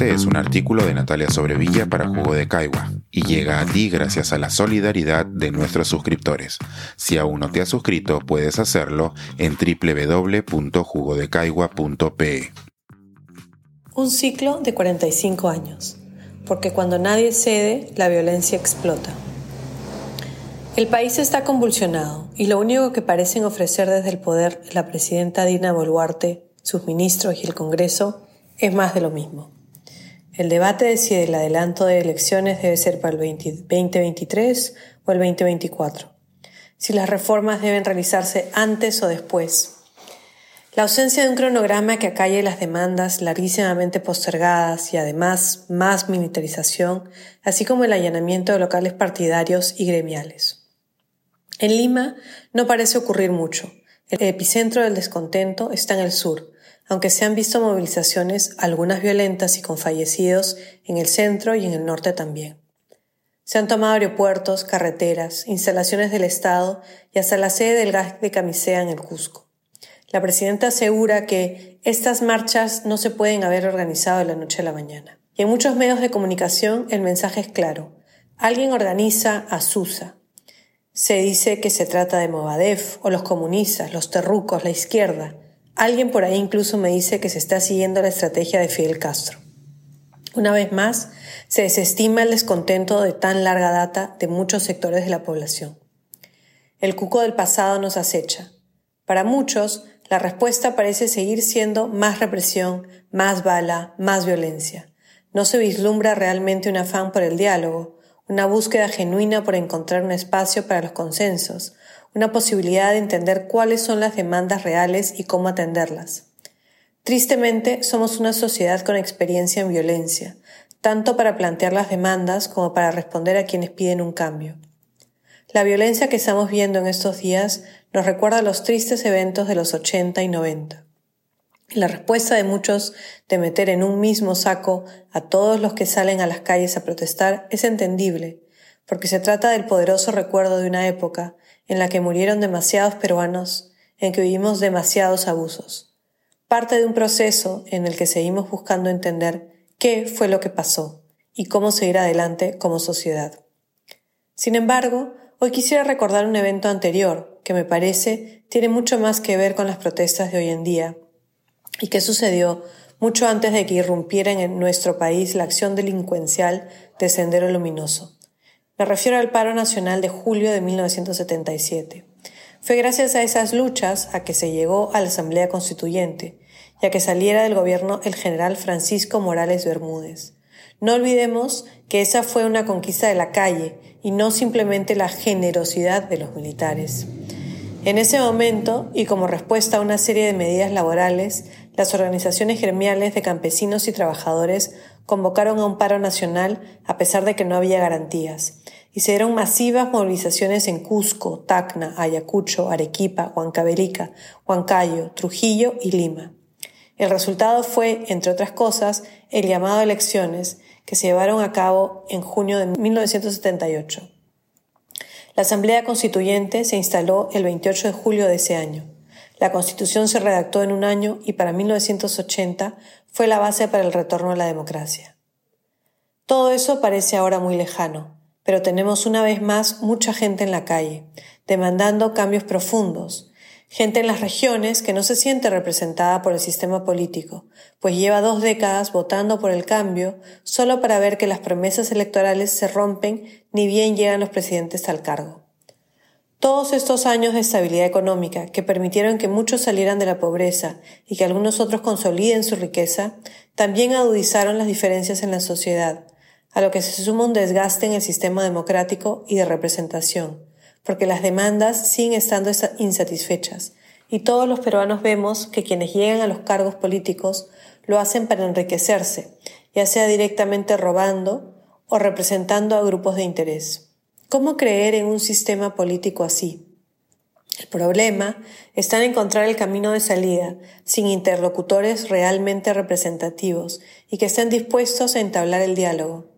siguiente es un artículo de Natalia Sobrevilla para Jugo de Caigua y llega a ti gracias a la solidaridad de nuestros suscriptores. Si aún no te has suscrito, puedes hacerlo en www.jugodecaigua.pe. Un ciclo de 45 años, porque cuando nadie cede, la violencia explota. El país está convulsionado y lo único que parecen ofrecer desde el poder la presidenta Dina Boluarte, sus ministros y el Congreso es más de lo mismo. El debate de si el adelanto de elecciones debe ser para el 2023 o el 2024. Si las reformas deben realizarse antes o después. La ausencia de un cronograma que acalle las demandas larguísimamente postergadas y además más militarización, así como el allanamiento de locales partidarios y gremiales. En Lima no parece ocurrir mucho. El epicentro del descontento está en el sur, aunque se han visto movilizaciones, algunas violentas y con fallecidos, en el centro y en el norte también. Se han tomado aeropuertos, carreteras, instalaciones del Estado y hasta la sede del gas de Camisea en el Cusco. La presidenta asegura que estas marchas no se pueden haber organizado de la noche a la mañana. Y en muchos medios de comunicación el mensaje es claro. Alguien organiza a Susa. Se dice que se trata de Movadef o los comunistas, los terrucos, la izquierda, Alguien por ahí incluso me dice que se está siguiendo la estrategia de Fidel Castro. Una vez más, se desestima el descontento de tan larga data de muchos sectores de la población. El cuco del pasado nos acecha. Para muchos, la respuesta parece seguir siendo más represión, más bala, más violencia. No se vislumbra realmente un afán por el diálogo, una búsqueda genuina por encontrar un espacio para los consensos, una posibilidad de entender cuáles son las demandas reales y cómo atenderlas. Tristemente, somos una sociedad con experiencia en violencia, tanto para plantear las demandas como para responder a quienes piden un cambio. La violencia que estamos viendo en estos días nos recuerda los tristes eventos de los 80 y 90. La respuesta de muchos de meter en un mismo saco a todos los que salen a las calles a protestar es entendible, porque se trata del poderoso recuerdo de una época en la que murieron demasiados peruanos, en que vivimos demasiados abusos. Parte de un proceso en el que seguimos buscando entender qué fue lo que pasó y cómo seguir adelante como sociedad. Sin embargo, hoy quisiera recordar un evento anterior que me parece tiene mucho más que ver con las protestas de hoy en día y que sucedió mucho antes de que irrumpiera en nuestro país la acción delincuencial de Sendero Luminoso. Me refiero al paro nacional de julio de 1977. Fue gracias a esas luchas a que se llegó a la Asamblea Constituyente y a que saliera del gobierno el general Francisco Morales Bermúdez. No olvidemos que esa fue una conquista de la calle y no simplemente la generosidad de los militares. En ese momento, y como respuesta a una serie de medidas laborales, las organizaciones gremiales de campesinos y trabajadores convocaron a un paro nacional a pesar de que no había garantías, y se dieron masivas movilizaciones en Cusco, Tacna, Ayacucho, Arequipa, Huancavelica, Huancayo, Trujillo y Lima. El resultado fue, entre otras cosas, el llamado a elecciones que se llevaron a cabo en junio de 1978. La Asamblea Constituyente se instaló el 28 de julio de ese año. La Constitución se redactó en un año y para 1980 fue la base para el retorno a la democracia. Todo eso parece ahora muy lejano, pero tenemos una vez más mucha gente en la calle, demandando cambios profundos, gente en las regiones que no se siente representada por el sistema político, pues lleva dos décadas votando por el cambio solo para ver que las promesas electorales se rompen ni bien llegan los presidentes al cargo. Todos estos años de estabilidad económica que permitieron que muchos salieran de la pobreza y que algunos otros consoliden su riqueza, también agudizaron las diferencias en la sociedad, a lo que se suma un desgaste en el sistema democrático y de representación, porque las demandas siguen estando insatisfechas, y todos los peruanos vemos que quienes llegan a los cargos políticos lo hacen para enriquecerse, ya sea directamente robando o representando a grupos de interés. ¿Cómo creer en un sistema político así? El problema está en encontrar el camino de salida sin interlocutores realmente representativos y que estén dispuestos a entablar el diálogo.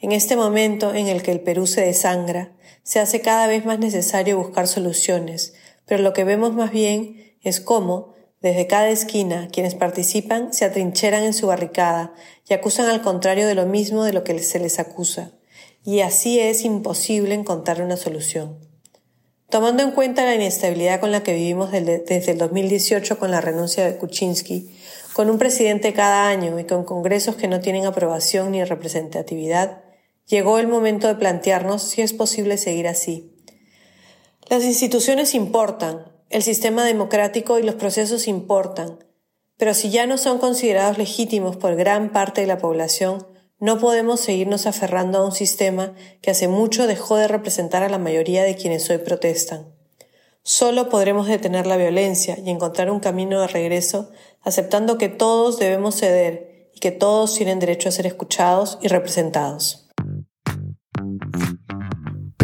En este momento en el que el Perú se desangra, se hace cada vez más necesario buscar soluciones, pero lo que vemos más bien es cómo, Desde cada esquina, quienes participan se atrincheran en su barricada y acusan al contrario de lo mismo de lo que se les acusa. Y así es imposible encontrar una solución. Tomando en cuenta la inestabilidad con la que vivimos desde el 2018 con la renuncia de Kuczynski, con un presidente cada año y con congresos que no tienen aprobación ni representatividad, llegó el momento de plantearnos si es posible seguir así. Las instituciones importan, el sistema democrático y los procesos importan, pero si ya no son considerados legítimos por gran parte de la población, no podemos seguirnos aferrando a un sistema que hace mucho dejó de representar a la mayoría de quienes hoy protestan. Solo podremos detener la violencia y encontrar un camino de regreso aceptando que todos debemos ceder y que todos tienen derecho a ser escuchados y representados.